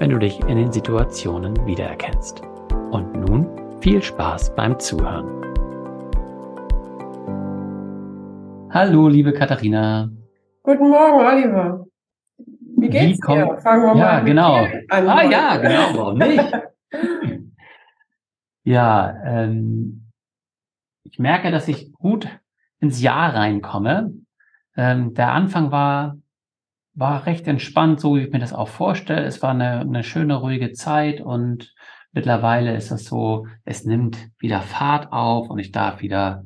wenn du dich in den Situationen wiedererkennst. Und nun viel Spaß beim Zuhören. Hallo, liebe Katharina. Guten Morgen, Oliver. Wie geht's Wie dir? Fangen wir ja, mal genau. an. Ah ja, genau, warum nicht? ja, ähm, ich merke, dass ich gut ins Jahr reinkomme. Ähm, der Anfang war war recht entspannt, so wie ich mir das auch vorstelle. Es war eine, eine schöne, ruhige Zeit und mittlerweile ist es so, es nimmt wieder Fahrt auf und ich darf wieder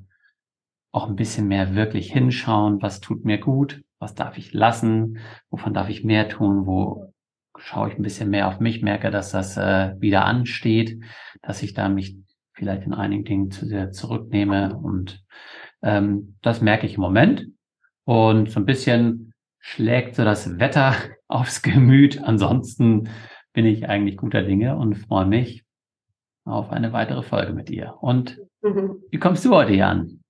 auch ein bisschen mehr wirklich hinschauen, was tut mir gut, was darf ich lassen, wovon darf ich mehr tun, wo schaue ich ein bisschen mehr auf mich, merke, dass das äh, wieder ansteht, dass ich da mich vielleicht in einigen Dingen zu sehr zurücknehme und ähm, das merke ich im Moment. Und so ein bisschen schlägt so das Wetter aufs Gemüt. Ansonsten bin ich eigentlich guter Dinge und freue mich auf eine weitere Folge mit dir. Und mhm. wie kommst du heute hier an?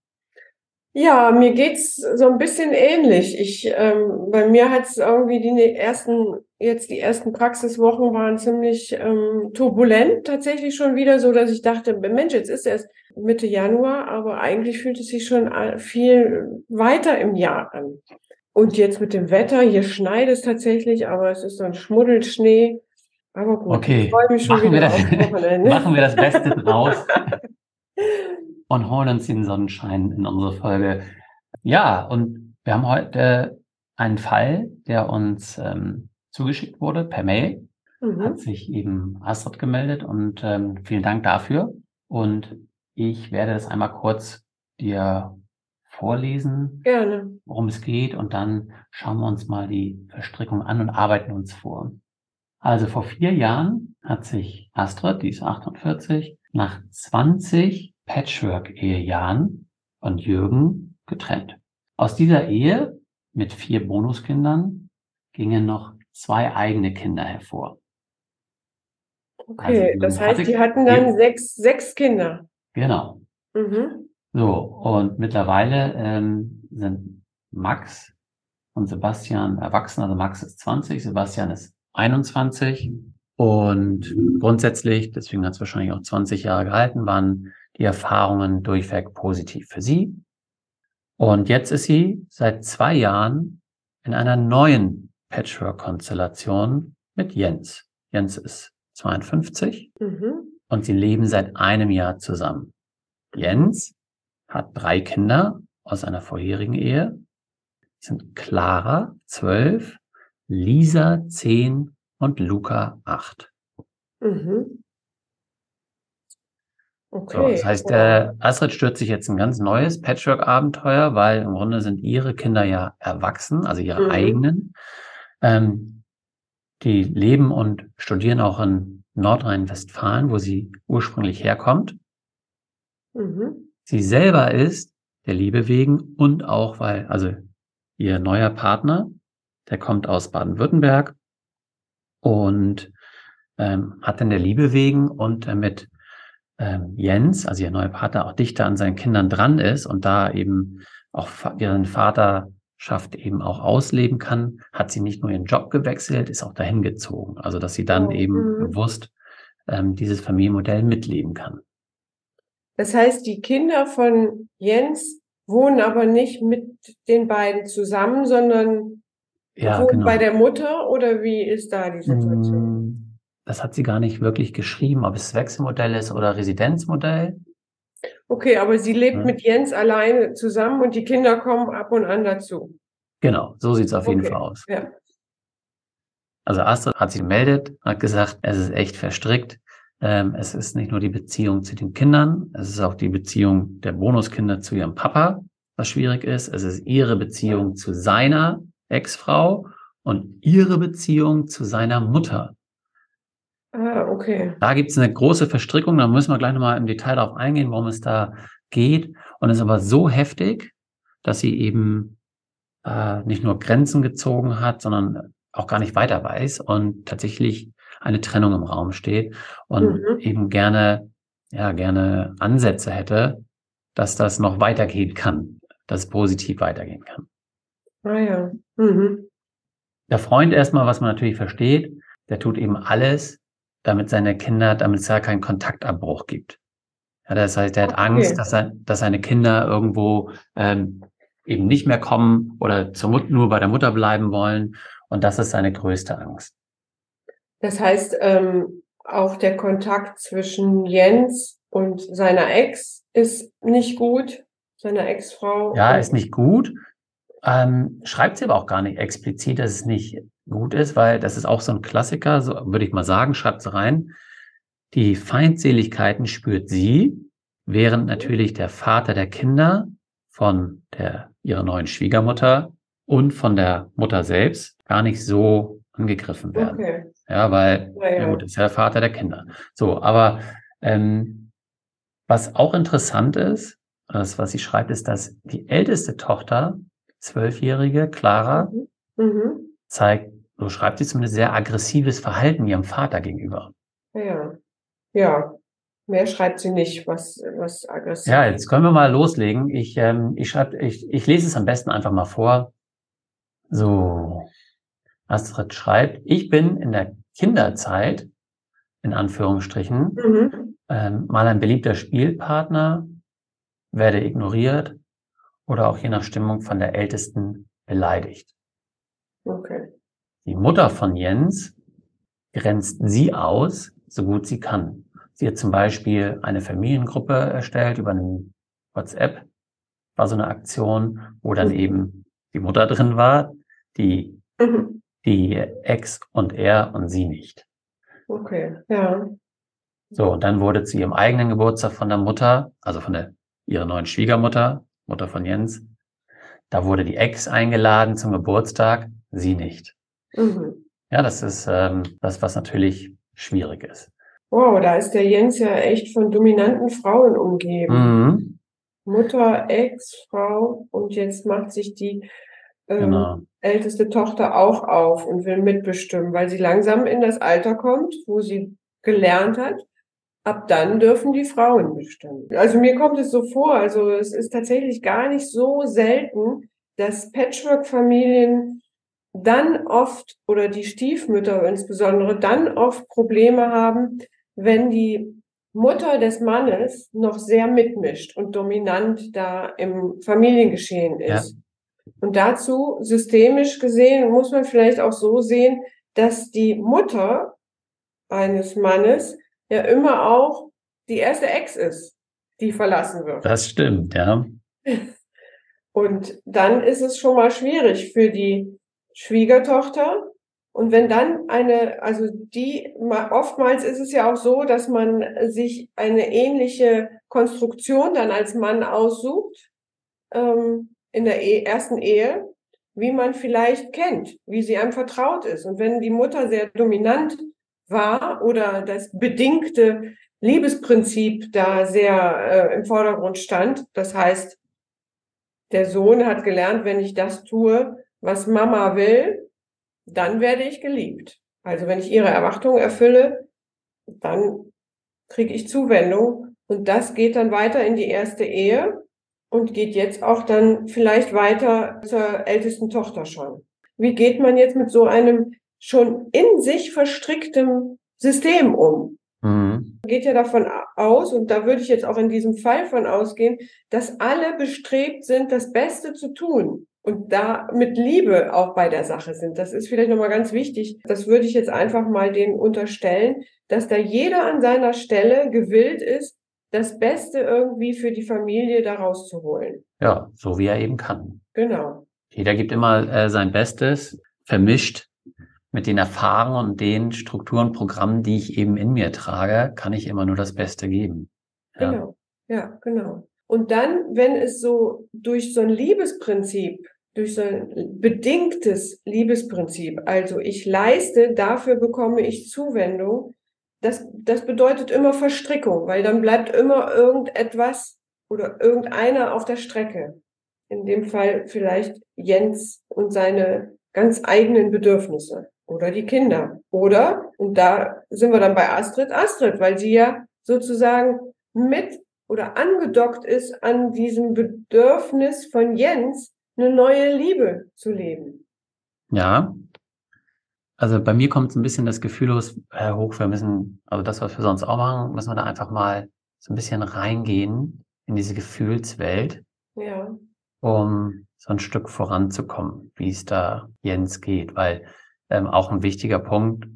Ja, mir geht's so ein bisschen ähnlich. Ich, ähm, bei mir hat es irgendwie die ersten, jetzt die ersten Praxiswochen waren ziemlich ähm, turbulent, tatsächlich schon wieder so, dass ich dachte, Mensch, jetzt ist erst Mitte Januar, aber eigentlich fühlt es sich schon viel weiter im Jahr an. Und jetzt mit dem Wetter, hier schneit es tatsächlich, aber es ist so ein Schmuddelschnee. Aber gut, okay. ich freue mich schon machen wieder wir das, Machen wir das Beste draus und holen uns den Sonnenschein in unsere Folge. Ja, und wir haben heute einen Fall, der uns ähm, zugeschickt wurde per Mail. Mhm. Hat sich eben Astrid gemeldet und ähm, vielen Dank dafür. Und ich werde das einmal kurz dir vorlesen, Gerne. worum es geht, und dann schauen wir uns mal die Verstrickung an und arbeiten uns vor. Also vor vier Jahren hat sich Astrid, die ist 48, nach 20 Patchwork-Ehejahren von Jürgen getrennt. Aus dieser Ehe mit vier Bonuskindern gingen noch zwei eigene Kinder hervor. Okay, also, das heißt, die hatten dann sechs, sechs Kinder. Genau. Mhm. So, und mittlerweile ähm, sind Max und Sebastian erwachsen. Also Max ist 20, Sebastian ist 21. Und grundsätzlich, deswegen hat es wahrscheinlich auch 20 Jahre gehalten, waren die Erfahrungen durchweg positiv für sie. Und jetzt ist sie seit zwei Jahren in einer neuen Patchwork-Konstellation mit Jens. Jens ist 52 mhm. und sie leben seit einem Jahr zusammen. Jens hat drei Kinder aus einer vorherigen Ehe. Das sind Clara, zwölf, Lisa, zehn und Luca, acht. Mhm. Okay. So, das heißt, äh, Astrid stürzt sich jetzt ein ganz neues Patchwork-Abenteuer, weil im Grunde sind ihre Kinder ja erwachsen, also ihre mhm. eigenen. Ähm, die leben und studieren auch in Nordrhein-Westfalen, wo sie ursprünglich herkommt. Mhm. Sie selber ist der Liebe wegen und auch weil, also ihr neuer Partner, der kommt aus Baden-Württemberg und ähm, hat dann der Liebe wegen und äh, mit ähm, Jens, also ihr neuer Partner, auch dichter an seinen Kindern dran ist und da eben auch ihren Vaterschaft eben auch ausleben kann, hat sie nicht nur ihren Job gewechselt, ist auch dahin gezogen. Also dass sie dann oh, eben mh. bewusst ähm, dieses Familienmodell mitleben kann. Das heißt, die Kinder von Jens wohnen aber nicht mit den beiden zusammen, sondern ja, wohnen genau. bei der Mutter oder wie ist da die Situation? Mm, das hat sie gar nicht wirklich geschrieben, ob es Wechselmodell ist oder Residenzmodell. Okay, aber sie lebt ja. mit Jens alleine zusammen und die Kinder kommen ab und an dazu. Genau, so sieht es auf okay. jeden Fall aus. Ja. Also Astrid hat sich gemeldet, hat gesagt, es ist echt verstrickt. Ähm, es ist nicht nur die Beziehung zu den Kindern, es ist auch die Beziehung der Bonuskinder zu ihrem Papa, was schwierig ist. Es ist ihre Beziehung zu seiner Ex-Frau und ihre Beziehung zu seiner Mutter. Ah, okay. Da gibt es eine große Verstrickung, da müssen wir gleich nochmal im Detail darauf eingehen, worum es da geht. Und es ist aber so heftig, dass sie eben äh, nicht nur Grenzen gezogen hat, sondern auch gar nicht weiter weiß und tatsächlich eine Trennung im Raum steht und mhm. eben gerne, ja, gerne Ansätze hätte, dass das noch weitergehen kann, dass es positiv weitergehen kann. Ah ja. Mhm. Der Freund erstmal, was man natürlich versteht, der tut eben alles, damit seine Kinder, damit es ja keinen Kontaktabbruch gibt. Ja, das heißt, er hat okay. Angst, dass, er, dass seine Kinder irgendwo ähm, eben nicht mehr kommen oder zur Mut nur bei der Mutter bleiben wollen. Und das ist seine größte Angst. Das heißt, ähm, auch der Kontakt zwischen Jens und seiner Ex ist nicht gut, seiner Ex-Frau. Ja, ist nicht gut. Ähm, schreibt sie aber auch gar nicht explizit, dass es nicht gut ist, weil das ist auch so ein Klassiker, so würde ich mal sagen, schreibt sie rein. Die Feindseligkeiten spürt sie, während natürlich der Vater der Kinder von der, ihrer neuen Schwiegermutter und von der Mutter selbst gar nicht so angegriffen werden. Okay. Ja, weil, ja, ja. ja gut, ist ja der Vater der Kinder. So, aber ähm, was auch interessant ist, das, was sie schreibt, ist, dass die älteste Tochter, zwölfjährige Clara, mhm. Mhm. zeigt so schreibt sie zumindest sehr aggressives Verhalten ihrem Vater gegenüber. Ja, ja. Mehr schreibt sie nicht, was, was aggressiv. Ja, jetzt können wir mal loslegen. Ich, ähm, ich schreibe, ich, ich lese es am besten einfach mal vor. So. Astrid schreibt, ich bin in der Kinderzeit, in Anführungsstrichen, mhm. ähm, mal ein beliebter Spielpartner, werde ignoriert oder auch je nach Stimmung von der Ältesten beleidigt. Okay. Die Mutter von Jens grenzt sie aus, so gut sie kann. Sie hat zum Beispiel eine Familiengruppe erstellt über einen WhatsApp, war so eine Aktion, wo dann mhm. eben die Mutter drin war, die, mhm. Die Ex und er und sie nicht. Okay, ja. So, und dann wurde zu ihrem eigenen Geburtstag von der Mutter, also von der, ihrer neuen Schwiegermutter, Mutter von Jens, da wurde die Ex eingeladen zum Geburtstag, sie nicht. Mhm. Ja, das ist ähm, das, was natürlich schwierig ist. Wow, da ist der Jens ja echt von dominanten Frauen umgeben. Mhm. Mutter, Ex, Frau und jetzt macht sich die ähm, genau. Älteste Tochter auch auf und will mitbestimmen, weil sie langsam in das Alter kommt, wo sie gelernt hat. Ab dann dürfen die Frauen bestimmen. Also mir kommt es so vor, also es ist tatsächlich gar nicht so selten, dass Patchwork-Familien dann oft oder die Stiefmütter insbesondere dann oft Probleme haben, wenn die Mutter des Mannes noch sehr mitmischt und dominant da im Familiengeschehen ist. Ja. Und dazu systemisch gesehen muss man vielleicht auch so sehen, dass die Mutter eines Mannes ja immer auch die erste Ex ist, die verlassen wird. Das stimmt, ja. Und dann ist es schon mal schwierig für die Schwiegertochter. Und wenn dann eine, also die, oftmals ist es ja auch so, dass man sich eine ähnliche Konstruktion dann als Mann aussucht, ähm, in der e ersten Ehe. wie man vielleicht kennt, wie sie einem vertraut ist. Und wenn die Mutter sehr dominant war oder das bedingte Liebesprinzip da sehr äh, im Vordergrund stand, das heißt, der Sohn hat gelernt, wenn ich das tue, was Mama will, dann werde ich geliebt. Also wenn ich ihre Erwartungen erfülle, dann kriege ich Zuwendung und das geht dann weiter in die erste Ehe und geht jetzt auch dann vielleicht weiter zur ältesten Tochter schon. Wie geht man jetzt mit so einem schon in sich verstricktem System um? Mhm. Geht ja davon aus, und da würde ich jetzt auch in diesem Fall von ausgehen, dass alle bestrebt sind, das Beste zu tun und da mit Liebe auch bei der Sache sind. Das ist vielleicht nochmal ganz wichtig. Das würde ich jetzt einfach mal denen unterstellen, dass da jeder an seiner Stelle gewillt ist, das Beste irgendwie für die Familie daraus zu holen. Ja, so wie er eben kann. Genau. Jeder gibt immer äh, sein Bestes, vermischt mit den Erfahrungen und den Strukturen, Programmen, die ich eben in mir trage, kann ich immer nur das Beste geben. Ja. Genau, ja, genau. Und dann, wenn es so durch so ein Liebesprinzip, durch so ein bedingtes Liebesprinzip, also ich leiste, dafür bekomme ich Zuwendung, das, das bedeutet immer Verstrickung, weil dann bleibt immer irgendetwas oder irgendeiner auf der Strecke. In dem Fall vielleicht Jens und seine ganz eigenen Bedürfnisse oder die Kinder. Oder, und da sind wir dann bei Astrid, Astrid, weil sie ja sozusagen mit oder angedockt ist an diesem Bedürfnis von Jens, eine neue Liebe zu leben. Ja. Also bei mir kommt so ein bisschen das Gefühl los, Herr Hoch, wir müssen, also das, was wir sonst auch machen, müssen wir da einfach mal so ein bisschen reingehen in diese Gefühlswelt. Ja. Um so ein Stück voranzukommen, wie es da Jens geht, weil ähm, auch ein wichtiger Punkt.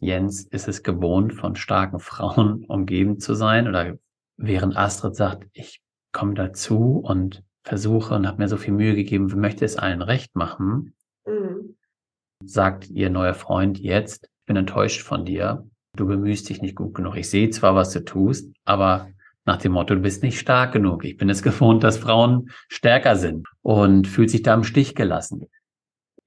Jens ist es gewohnt, von starken Frauen umgeben zu sein oder während Astrid sagt, ich komme dazu und versuche und habe mir so viel Mühe gegeben, möchte es allen recht machen, mhm. Sagt ihr neuer Freund jetzt, ich bin enttäuscht von dir, du bemühst dich nicht gut genug. Ich sehe zwar, was du tust, aber nach dem Motto, du bist nicht stark genug. Ich bin es gewohnt, dass Frauen stärker sind und fühlt sich da im Stich gelassen.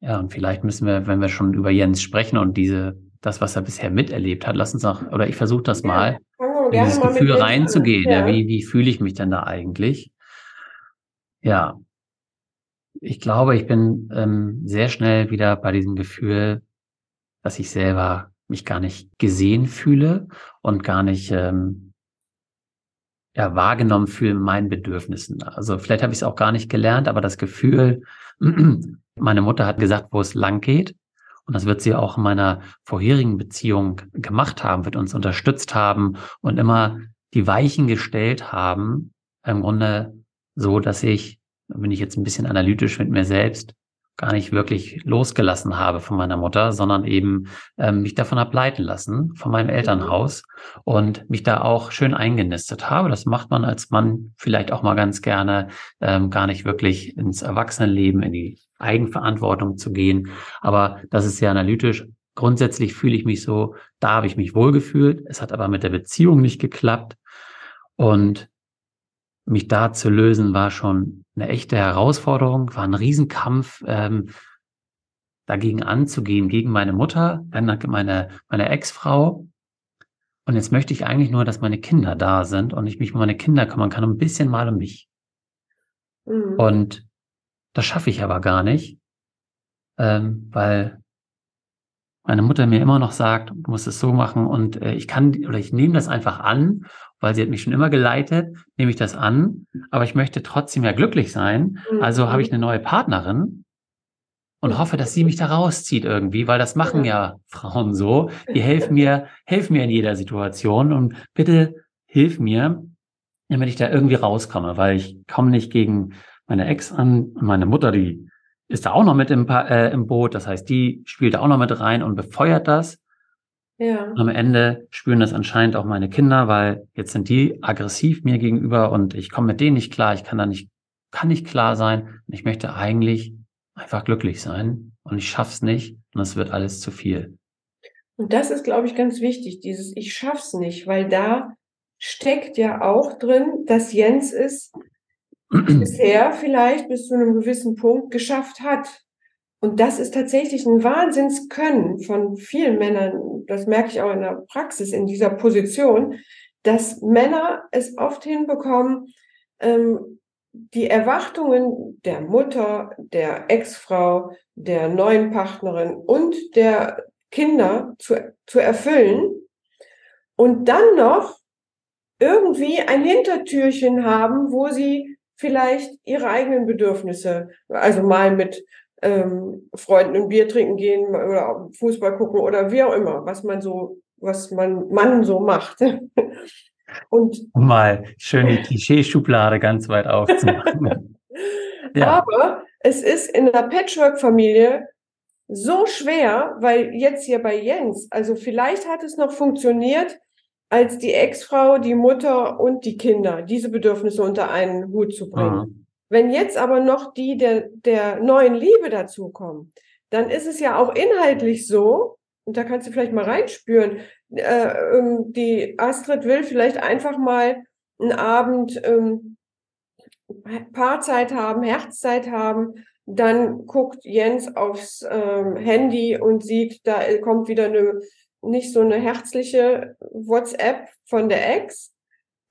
Ja, und vielleicht müssen wir, wenn wir schon über Jens sprechen und diese, das, was er bisher miterlebt hat, lass uns auch, oder ich versuche das ja, mal, in dieses Gefühl reinzugehen. Ja. ja. wie, wie fühle ich mich denn da eigentlich? Ja. Ich glaube, ich bin ähm, sehr schnell wieder bei diesem Gefühl, dass ich selber mich gar nicht gesehen fühle und gar nicht ähm, ja, wahrgenommen fühle in meinen Bedürfnissen. Also vielleicht habe ich es auch gar nicht gelernt, aber das Gefühl, Meine Mutter hat gesagt, wo es lang geht. Und das wird sie auch in meiner vorherigen Beziehung gemacht haben, wird uns unterstützt haben und immer die Weichen gestellt haben. Im Grunde so, dass ich, bin ich jetzt ein bisschen analytisch mit mir selbst, gar nicht wirklich losgelassen habe von meiner Mutter, sondern eben ähm, mich davon ableiten lassen, von meinem Elternhaus und mich da auch schön eingenistet habe. Das macht man als Mann vielleicht auch mal ganz gerne, ähm, gar nicht wirklich ins Erwachsenenleben, in die Eigenverantwortung zu gehen. Aber das ist sehr analytisch. Grundsätzlich fühle ich mich so, da habe ich mich wohlgefühlt. Es hat aber mit der Beziehung nicht geklappt. Und mich da zu lösen, war schon eine echte Herausforderung, war ein Riesenkampf, ähm, dagegen anzugehen, gegen meine Mutter, dann meine, meine Ex-Frau. Und jetzt möchte ich eigentlich nur, dass meine Kinder da sind und ich mich um meine Kinder kümmern kann, ein bisschen mal um mich. Mhm. Und das schaffe ich aber gar nicht, ähm, weil meine Mutter mir immer noch sagt, du musst es so machen und äh, ich kann oder ich nehme das einfach an, weil sie hat mich schon immer geleitet, nehme ich das an, aber ich möchte trotzdem ja glücklich sein. Mhm. Also habe ich eine neue Partnerin und mhm. hoffe, dass sie mich da rauszieht irgendwie, weil das machen ja Frauen so. Die helfen mir, helfen mir in jeder Situation und bitte hilf mir, damit ich da irgendwie rauskomme, weil ich komme nicht gegen meine Ex an und meine Mutter, die ist da auch noch mit im, äh, im Boot. Das heißt, die spielt da auch noch mit rein und befeuert das. Ja. Am Ende spüren das anscheinend auch meine Kinder, weil jetzt sind die aggressiv mir gegenüber und ich komme mit denen nicht klar. Ich kann da nicht, kann nicht klar sein. Und ich möchte eigentlich einfach glücklich sein und ich schaff's nicht und es wird alles zu viel. Und das ist, glaube ich, ganz wichtig, dieses Ich schaff's nicht, weil da steckt ja auch drin, dass Jens ist, bisher vielleicht bis zu einem gewissen Punkt geschafft hat. Und das ist tatsächlich ein Wahnsinnskönnen von vielen Männern. Das merke ich auch in der Praxis in dieser Position, dass Männer es oft hinbekommen, ähm, die Erwartungen der Mutter, der Ex-Frau, der neuen Partnerin und der Kinder zu, zu erfüllen und dann noch irgendwie ein Hintertürchen haben, wo sie vielleicht ihre eigenen Bedürfnisse, also mal mit ähm, Freunden ein Bier trinken gehen oder Fußball gucken oder wie auch immer, was man so, was man Mann so macht. Und mal schön die Klischeeschublade ganz weit aufzumachen. ja. Aber es ist in einer Patchwork-Familie so schwer, weil jetzt hier bei Jens, also vielleicht hat es noch funktioniert, als die Ex-Frau, die Mutter und die Kinder diese Bedürfnisse unter einen Hut zu bringen. Mhm. Wenn jetzt aber noch die der, der neuen Liebe dazukommen, dann ist es ja auch inhaltlich so, und da kannst du vielleicht mal reinspüren, äh, ähm, die Astrid will vielleicht einfach mal einen Abend ähm, Paarzeit haben, Herzzeit haben, dann guckt Jens aufs ähm, Handy und sieht, da kommt wieder eine nicht so eine herzliche WhatsApp von der Ex.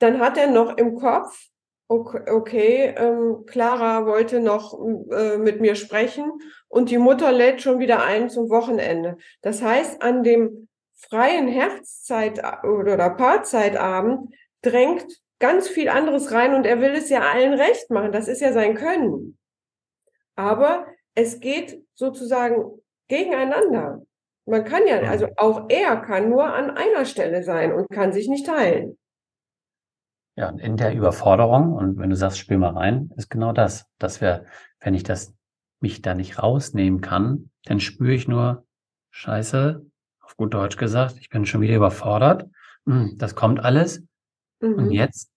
Dann hat er noch im Kopf, okay, okay ähm, Clara wollte noch äh, mit mir sprechen und die Mutter lädt schon wieder ein zum Wochenende. Das heißt, an dem freien Herzzeit oder Paarzeitabend drängt ganz viel anderes rein und er will es ja allen recht machen. Das ist ja sein Können. Aber es geht sozusagen gegeneinander. Man kann ja, also auch er kann nur an einer Stelle sein und kann sich nicht teilen. Ja, und in der Überforderung, und wenn du sagst, spiel mal rein, ist genau das, dass wir, wenn ich das mich da nicht rausnehmen kann, dann spüre ich nur, scheiße, auf gut Deutsch gesagt, ich bin schon wieder überfordert. Hm, das kommt alles. Mhm. Und jetzt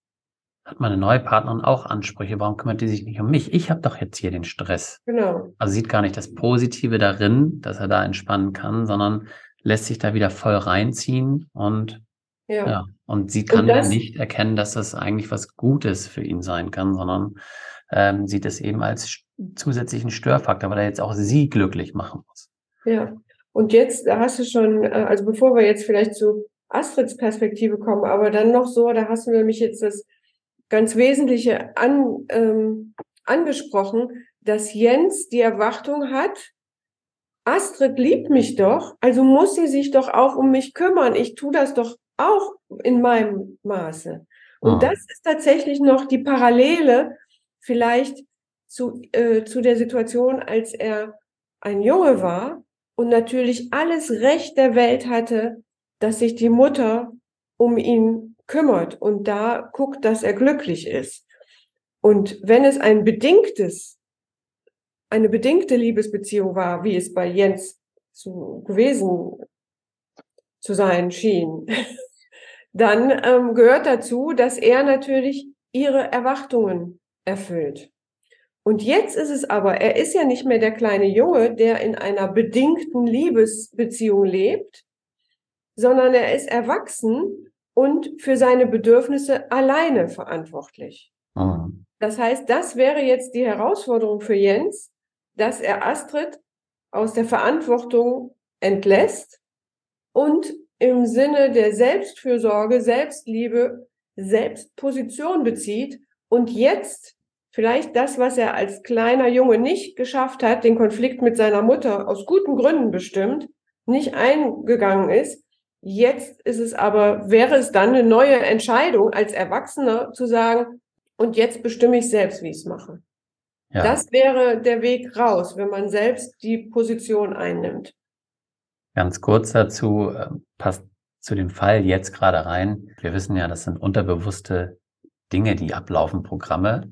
hat meine neue Partnerin auch Ansprüche. Warum kümmert die sich nicht um mich? Ich habe doch jetzt hier den Stress. Genau. Also sieht gar nicht das Positive darin, dass er da entspannen kann, sondern lässt sich da wieder voll reinziehen und ja. ja und sie kann und das, nicht erkennen, dass das eigentlich was Gutes für ihn sein kann, sondern ähm, sieht es eben als zusätzlichen Störfaktor, weil er jetzt auch sie glücklich machen muss. Ja. Und jetzt da hast du schon, äh, also bevor wir jetzt vielleicht zu Astrids Perspektive kommen, aber dann noch so, da hast du nämlich jetzt das ganz Wesentliche an, ähm, angesprochen, dass Jens die Erwartung hat, Astrid liebt mich doch, also muss sie sich doch auch um mich kümmern. Ich tue das doch auch in meinem Maße. Und ah. das ist tatsächlich noch die Parallele vielleicht zu, äh, zu der Situation, als er ein Junge war und natürlich alles Recht der Welt hatte, dass sich die Mutter um ihn kümmert und da guckt, dass er glücklich ist. Und wenn es ein bedingtes, eine bedingte Liebesbeziehung war, wie es bei Jens zu, gewesen zu sein schien, dann ähm, gehört dazu, dass er natürlich ihre Erwartungen erfüllt. Und jetzt ist es aber, er ist ja nicht mehr der kleine Junge, der in einer bedingten Liebesbeziehung lebt, sondern er ist erwachsen und für seine Bedürfnisse alleine verantwortlich. Mhm. Das heißt, das wäre jetzt die Herausforderung für Jens, dass er Astrid aus der Verantwortung entlässt und im Sinne der Selbstfürsorge, Selbstliebe, Selbstposition bezieht und jetzt vielleicht das, was er als kleiner Junge nicht geschafft hat, den Konflikt mit seiner Mutter aus guten Gründen bestimmt, nicht eingegangen ist, Jetzt ist es aber, wäre es dann eine neue Entscheidung als Erwachsener zu sagen, und jetzt bestimme ich selbst, wie ich es mache. Ja. Das wäre der Weg raus, wenn man selbst die Position einnimmt. Ganz kurz dazu, äh, passt zu dem Fall jetzt gerade rein. Wir wissen ja, das sind unterbewusste Dinge, die ablaufen, Programme.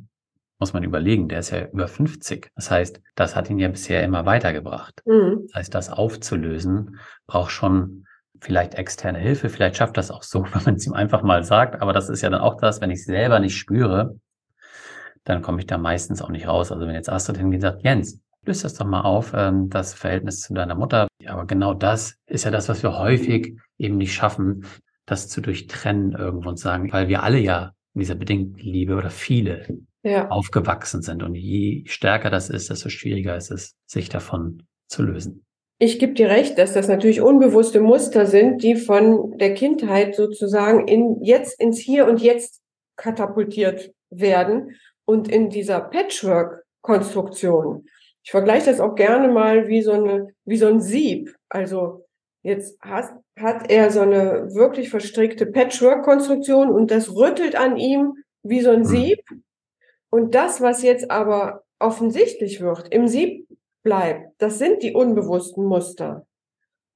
Muss man überlegen, der ist ja über 50. Das heißt, das hat ihn ja bisher immer weitergebracht. Mhm. Das heißt, das aufzulösen braucht schon vielleicht externe Hilfe, vielleicht schafft das auch so, wenn man es ihm einfach mal sagt. Aber das ist ja dann auch das, wenn ich es selber nicht spüre, dann komme ich da meistens auch nicht raus. Also wenn jetzt Astrid hingeht und sagt, Jens, löst das doch mal auf, ähm, das Verhältnis zu deiner Mutter. Aber genau das ist ja das, was wir häufig eben nicht schaffen, das zu durchtrennen irgendwo und sagen, weil wir alle ja in dieser bedingten Liebe oder viele ja. aufgewachsen sind. Und je stärker das ist, desto schwieriger ist es, sich davon zu lösen. Ich gebe dir recht, dass das natürlich unbewusste Muster sind, die von der Kindheit sozusagen in jetzt ins Hier und Jetzt katapultiert werden und in dieser Patchwork-Konstruktion. Ich vergleiche das auch gerne mal wie so eine, wie so ein Sieb. Also jetzt hat, hat er so eine wirklich verstrickte Patchwork-Konstruktion und das rüttelt an ihm wie so ein hm. Sieb. Und das, was jetzt aber offensichtlich wird, im Sieb bleibt, das sind die unbewussten Muster.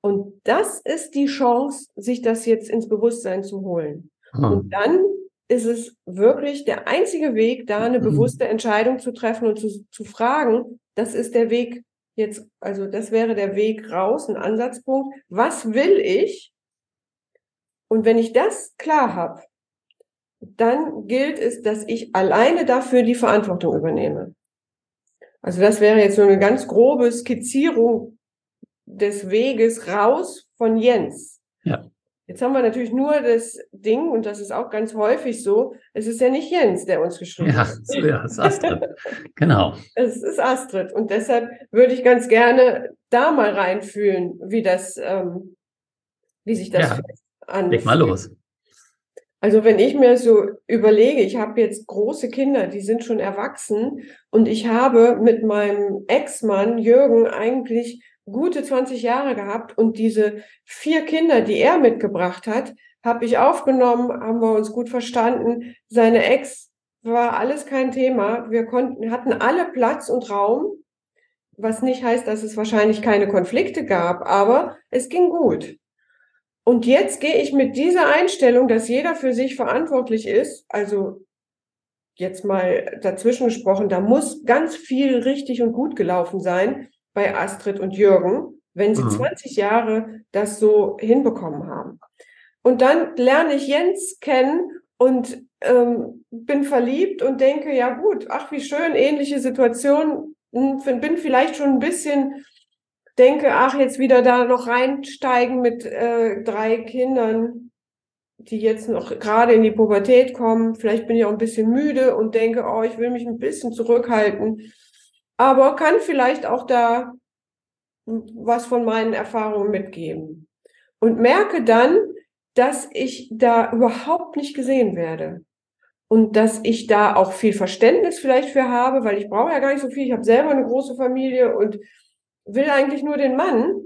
Und das ist die Chance, sich das jetzt ins Bewusstsein zu holen. Hm. Und dann ist es wirklich der einzige Weg, da eine mhm. bewusste Entscheidung zu treffen und zu, zu fragen, das ist der Weg jetzt, also das wäre der Weg raus, ein Ansatzpunkt. Was will ich? Und wenn ich das klar habe, dann gilt es, dass ich alleine dafür die Verantwortung übernehme. Also das wäre jetzt so eine ganz grobe Skizzierung des Weges raus von Jens. Ja. Jetzt haben wir natürlich nur das Ding, und das ist auch ganz häufig so, es ist ja nicht Jens, der uns geschrieben hat. Ja, es ist Astrid. genau. Es ist Astrid. Und deshalb würde ich ganz gerne da mal reinfühlen, wie das, ähm, wie sich das ja. anfühlt. Leg mal los. Also wenn ich mir so überlege, ich habe jetzt große Kinder, die sind schon erwachsen und ich habe mit meinem Ex-Mann Jürgen eigentlich gute 20 Jahre gehabt und diese vier Kinder, die er mitgebracht hat, habe ich aufgenommen, haben wir uns gut verstanden. Seine Ex war alles kein Thema. Wir konnten, hatten alle Platz und Raum, was nicht heißt, dass es wahrscheinlich keine Konflikte gab, aber es ging gut. Und jetzt gehe ich mit dieser Einstellung, dass jeder für sich verantwortlich ist, also jetzt mal dazwischen gesprochen, da muss ganz viel richtig und gut gelaufen sein bei Astrid und Jürgen, wenn sie mhm. 20 Jahre das so hinbekommen haben. Und dann lerne ich Jens kennen und ähm, bin verliebt und denke, ja gut, ach wie schön, ähnliche Situation, hm, bin vielleicht schon ein bisschen denke, ach, jetzt wieder da noch reinsteigen mit äh, drei Kindern, die jetzt noch gerade in die Pubertät kommen. Vielleicht bin ich auch ein bisschen müde und denke, oh, ich will mich ein bisschen zurückhalten. Aber kann vielleicht auch da was von meinen Erfahrungen mitgeben. Und merke dann, dass ich da überhaupt nicht gesehen werde. Und dass ich da auch viel Verständnis vielleicht für habe, weil ich brauche ja gar nicht so viel. Ich habe selber eine große Familie und will eigentlich nur den Mann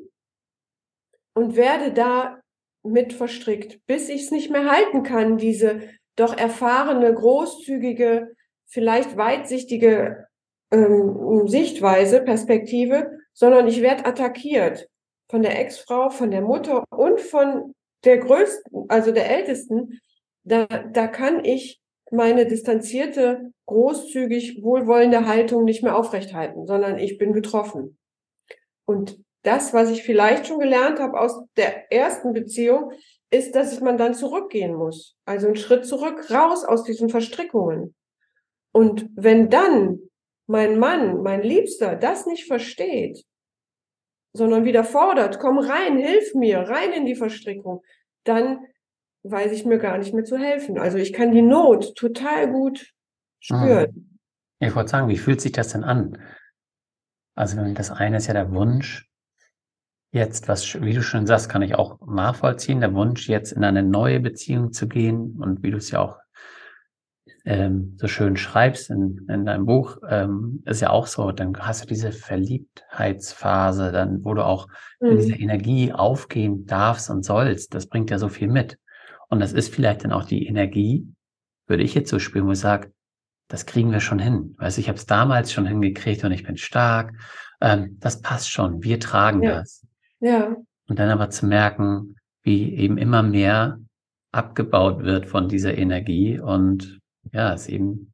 und werde da mit verstrickt, bis ich es nicht mehr halten kann, diese doch erfahrene, großzügige, vielleicht weitsichtige ähm, Sichtweise, Perspektive, sondern ich werde attackiert von der Ex-Frau, von der Mutter und von der größten, also der ältesten. Da, da kann ich meine distanzierte, großzügig, wohlwollende Haltung nicht mehr aufrechthalten, sondern ich bin getroffen. Und das, was ich vielleicht schon gelernt habe aus der ersten Beziehung, ist, dass man dann zurückgehen muss. Also einen Schritt zurück, raus aus diesen Verstrickungen. Und wenn dann mein Mann, mein Liebster das nicht versteht, sondern wieder fordert, komm rein, hilf mir, rein in die Verstrickung, dann weiß ich mir gar nicht mehr zu helfen. Also ich kann die Not total gut spüren. Ich wollte sagen, wie fühlt sich das denn an? Also das eine ist ja der Wunsch, jetzt, was, wie du schon sagst, kann ich auch nachvollziehen, der Wunsch, jetzt in eine neue Beziehung zu gehen und wie du es ja auch ähm, so schön schreibst in, in deinem Buch, ähm, ist ja auch so, dann hast du diese Verliebtheitsphase, dann, wo du auch mhm. in dieser Energie aufgehen darfst und sollst. Das bringt ja so viel mit. Und das ist vielleicht dann auch die Energie, würde ich jetzt so spüren, wo ich sage, das kriegen wir schon hin. Weißt ich habe es damals schon hingekriegt und ich bin stark. Ähm, das passt schon. Wir tragen ja. das. Ja. Und dann aber zu merken, wie eben immer mehr abgebaut wird von dieser Energie und ja, es eben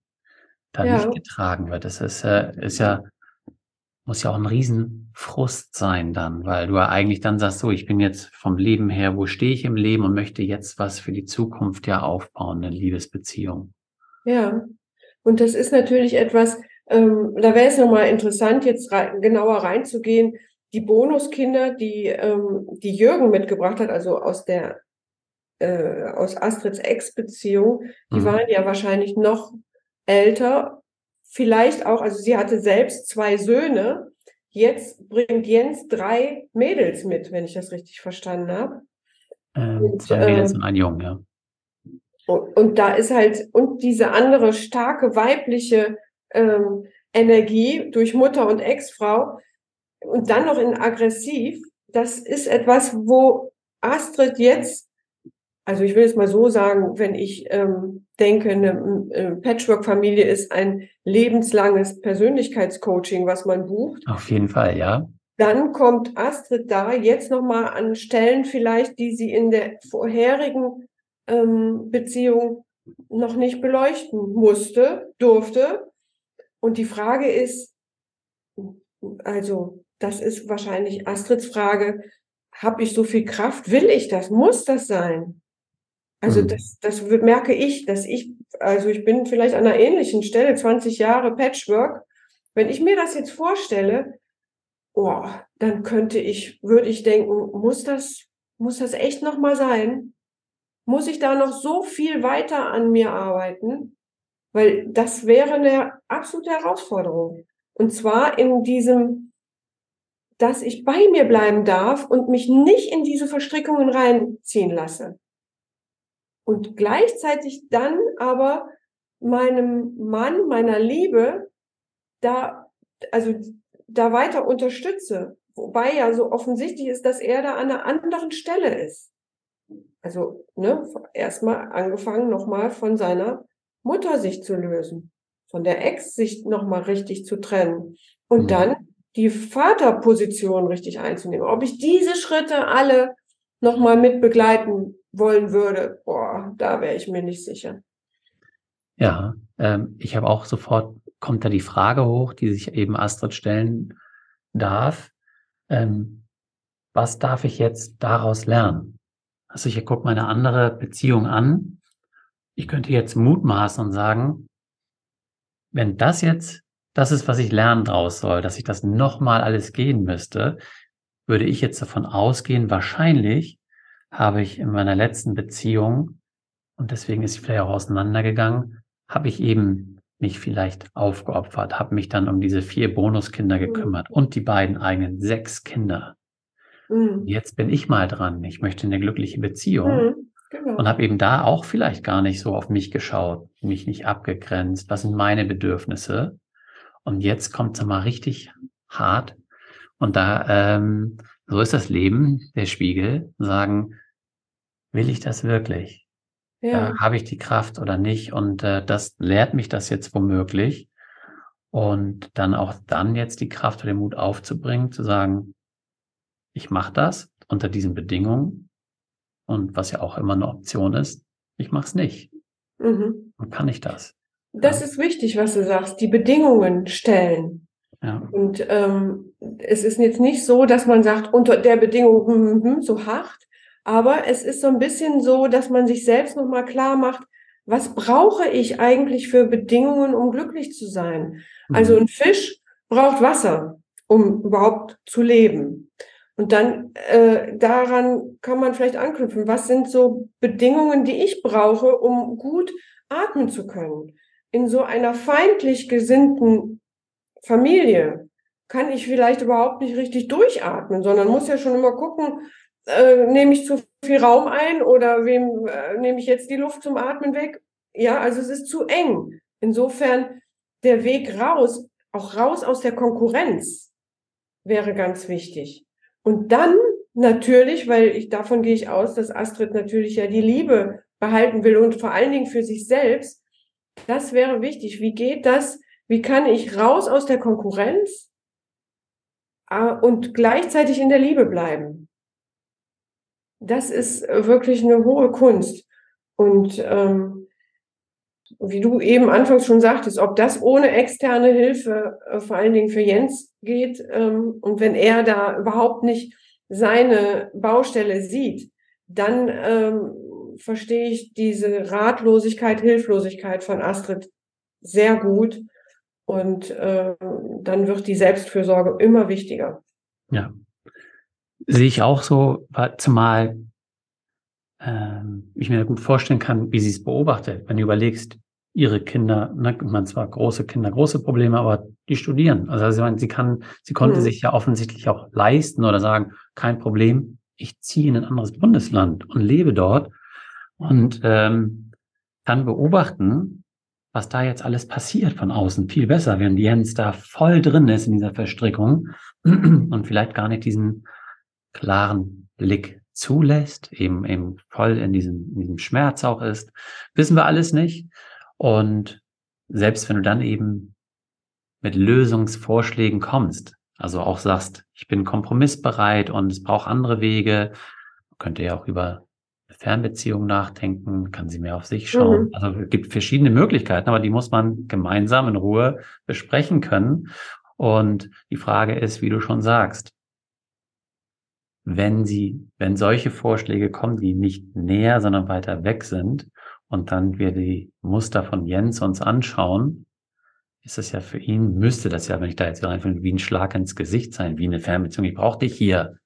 da ja. nicht getragen wird. Das ist, äh, ist ja, muss ja auch ein Riesenfrust sein dann, weil du ja eigentlich dann sagst, so, ich bin jetzt vom Leben her, wo stehe ich im Leben und möchte jetzt was für die Zukunft ja aufbauen, eine Liebesbeziehung. Ja, und das ist natürlich etwas, ähm, da wäre es nochmal interessant, jetzt rein, genauer reinzugehen. Die Bonuskinder, die, ähm, die Jürgen mitgebracht hat, also aus der äh, aus Astrids Ex-Beziehung, die mhm. waren ja wahrscheinlich noch älter vielleicht auch, also sie hatte selbst zwei Söhne. Jetzt bringt Jens drei Mädels mit, wenn ich das richtig verstanden habe. Ähm, zwei Mädels äh, und ein Jungen, ja. Und, und, da ist halt, und diese andere starke weibliche ähm, Energie durch Mutter und Ex-Frau und dann noch in aggressiv, das ist etwas, wo Astrid jetzt, also ich will es mal so sagen, wenn ich ähm, denke, eine, eine Patchwork-Familie ist ein lebenslanges Persönlichkeitscoaching, was man bucht. Auf jeden Fall, ja. Dann kommt Astrid da jetzt nochmal an Stellen vielleicht, die sie in der vorherigen ähm, Beziehung noch nicht beleuchten musste, durfte. Und die Frage ist, also das ist wahrscheinlich Astrids Frage, habe ich so viel Kraft? Will ich das? Muss das sein? Also mhm. das, das merke ich, dass ich, also ich bin vielleicht an einer ähnlichen Stelle, 20 Jahre Patchwork. Wenn ich mir das jetzt vorstelle, oh, dann könnte ich, würde ich denken, muss das, muss das echt nochmal sein? Muss ich da noch so viel weiter an mir arbeiten? Weil das wäre eine absolute Herausforderung. Und zwar in diesem, dass ich bei mir bleiben darf und mich nicht in diese Verstrickungen reinziehen lasse. Und gleichzeitig dann aber meinem Mann, meiner Liebe, da, also da weiter unterstütze. Wobei ja so offensichtlich ist, dass er da an einer anderen Stelle ist. Also, ne, erstmal angefangen nochmal von seiner Mutter sich zu lösen, von der Ex sich nochmal richtig zu trennen und mhm. dann die Vaterposition richtig einzunehmen. Ob ich diese Schritte alle nochmal mit begleiten wollen würde, boah, da wäre ich mir nicht sicher. Ja, ähm, ich habe auch sofort, kommt da die Frage hoch, die sich eben Astrid stellen darf. Ähm, was darf ich jetzt daraus lernen? Also ich gucke meine andere Beziehung an. Ich könnte jetzt mutmaßen und sagen, wenn das jetzt das ist, was ich lernen draus soll, dass ich das nochmal alles gehen müsste, würde ich jetzt davon ausgehen, wahrscheinlich habe ich in meiner letzten Beziehung, und deswegen ist sie vielleicht auch auseinandergegangen, habe ich eben mich vielleicht aufgeopfert, habe mich dann um diese vier Bonuskinder mhm. gekümmert mhm. und die beiden eigenen sechs Kinder. Mhm. Jetzt bin ich mal dran. Ich möchte eine glückliche Beziehung. Mhm. Genau. Und habe eben da auch vielleicht gar nicht so auf mich geschaut, mich nicht abgegrenzt. Was sind meine Bedürfnisse? Und jetzt kommt es mal richtig hart. Und da, ähm, so ist das Leben, der Spiegel, sagen, will ich das wirklich? Ja. Äh, Habe ich die Kraft oder nicht? Und äh, das lehrt mich das jetzt womöglich. Und dann auch dann jetzt die Kraft oder den Mut aufzubringen, zu sagen, ich mache das unter diesen Bedingungen. Und was ja auch immer eine Option ist, ich mache es nicht. Mhm. Und kann ich das? Das ja. ist wichtig, was du sagst, die Bedingungen stellen. Ja. Und ähm, es ist jetzt nicht so, dass man sagt, unter der Bedingung hm, hm, hm so hart, aber es ist so ein bisschen so, dass man sich selbst nochmal klar macht, was brauche ich eigentlich für Bedingungen, um glücklich zu sein? Mhm. Also ein Fisch braucht Wasser, um überhaupt zu leben. Und dann äh, daran kann man vielleicht anknüpfen. Was sind so Bedingungen, die ich brauche, um gut atmen zu können? In so einer feindlich gesinnten Familie kann ich vielleicht überhaupt nicht richtig durchatmen, sondern muss ja schon immer gucken, äh, nehme ich zu viel Raum ein oder wem äh, nehme ich jetzt die Luft zum Atmen weg? Ja, also es ist zu eng. Insofern der Weg raus, auch raus aus der Konkurrenz wäre ganz wichtig. Und dann natürlich, weil ich davon gehe ich aus, dass Astrid natürlich ja die Liebe behalten will und vor allen Dingen für sich selbst. Das wäre wichtig. Wie geht das? Wie kann ich raus aus der Konkurrenz äh, und gleichzeitig in der Liebe bleiben? das ist wirklich eine hohe Kunst. Und ähm, wie du eben anfangs schon sagtest, ob das ohne externe Hilfe äh, vor allen Dingen für Jens geht ähm, und wenn er da überhaupt nicht seine Baustelle sieht, dann ähm, verstehe ich diese Ratlosigkeit, Hilflosigkeit von Astrid sehr gut und äh, dann wird die Selbstfürsorge immer wichtiger. Ja, Sehe ich auch so, zumal ähm, ich mir gut vorstellen kann, wie sie es beobachtet. Wenn du überlegst, ihre Kinder, ne, man zwar große Kinder, große Probleme, aber die studieren. Also, also sie kann, sie konnte mhm. sich ja offensichtlich auch leisten oder sagen, kein Problem, ich ziehe in ein anderes Bundesland und lebe dort und ähm, kann beobachten, was da jetzt alles passiert von außen. Viel besser, während Jens da voll drin ist in dieser Verstrickung und vielleicht gar nicht diesen klaren Blick zulässt, eben, eben voll in diesem, in diesem Schmerz auch ist. Wissen wir alles nicht. Und selbst wenn du dann eben mit Lösungsvorschlägen kommst, also auch sagst, ich bin kompromissbereit und es braucht andere Wege, könnt ihr ja auch über Fernbeziehung nachdenken, kann sie mehr auf sich schauen. Mhm. Also es gibt verschiedene Möglichkeiten, aber die muss man gemeinsam in Ruhe besprechen können. Und die Frage ist, wie du schon sagst, wenn sie, wenn solche Vorschläge kommen, die nicht näher, sondern weiter weg sind, und dann wir die Muster von Jens uns anschauen, ist es ja für ihn, müsste das ja, wenn ich da jetzt reinfinde, wie ein Schlag ins Gesicht sein, wie eine Fernbeziehung, ich brauche dich hier.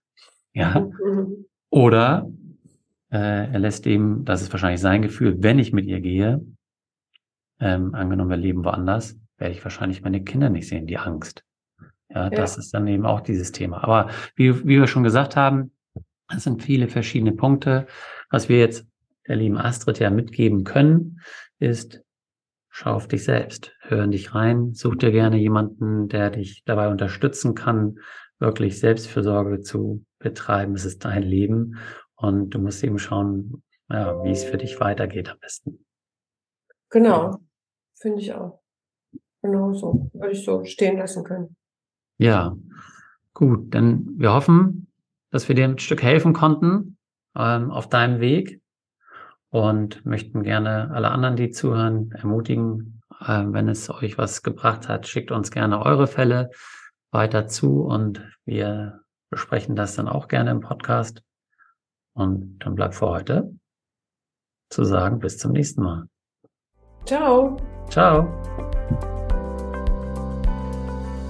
Ja. Mhm. Oder er lässt eben, das ist wahrscheinlich sein Gefühl, wenn ich mit ihr gehe, ähm, angenommen, wir leben woanders, werde ich wahrscheinlich meine Kinder nicht sehen, die Angst. Ja, ja. das ist dann eben auch dieses Thema. Aber wie, wie wir schon gesagt haben, es sind viele verschiedene Punkte. Was wir jetzt der lieben Astrid ja mitgeben können, ist, schau auf dich selbst, hör in dich rein, such dir gerne jemanden, der dich dabei unterstützen kann, wirklich Selbstfürsorge zu betreiben. Es ist dein Leben und du musst eben schauen, ja, wie es für dich weitergeht am besten. Genau, finde ich auch. Genau so. Würde ich so stehen lassen können. Ja, gut. Denn wir hoffen, dass wir dir ein Stück helfen konnten ähm, auf deinem Weg und möchten gerne alle anderen, die zuhören, ermutigen, äh, wenn es euch was gebracht hat, schickt uns gerne eure Fälle weiter zu und wir besprechen das dann auch gerne im Podcast. Und dann bleibt für heute zu sagen, bis zum nächsten Mal. Ciao. Ciao.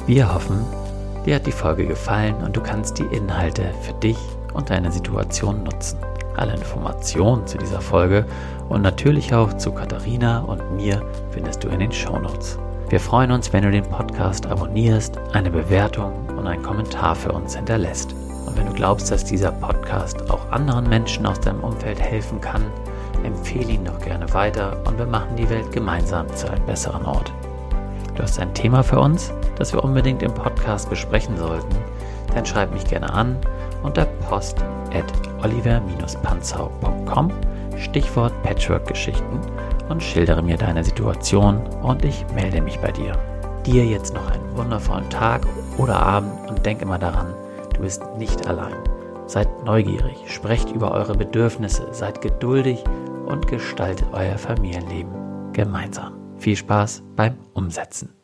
Wir hoffen, dir hat die Folge gefallen und du kannst die Inhalte für dich und deine Situation nutzen. Alle Informationen zu dieser Folge und natürlich auch zu Katharina und mir findest du in den Show Notes. Wir freuen uns, wenn du den Podcast abonnierst, eine Bewertung und einen Kommentar für uns hinterlässt. Und glaubst, dass dieser Podcast auch anderen Menschen aus deinem Umfeld helfen kann, empfehle ihn doch gerne weiter und wir machen die Welt gemeinsam zu einem besseren Ort. Du hast ein Thema für uns, das wir unbedingt im Podcast besprechen sollten, dann schreib mich gerne an unter post at oliver-panzau.com Stichwort Patchwork-Geschichten und schildere mir deine Situation und ich melde mich bei dir. Dir jetzt noch einen wundervollen Tag oder Abend und denk immer daran, Du bist nicht allein. Seid neugierig, sprecht über eure Bedürfnisse, seid geduldig und gestaltet euer Familienleben gemeinsam. Viel Spaß beim Umsetzen.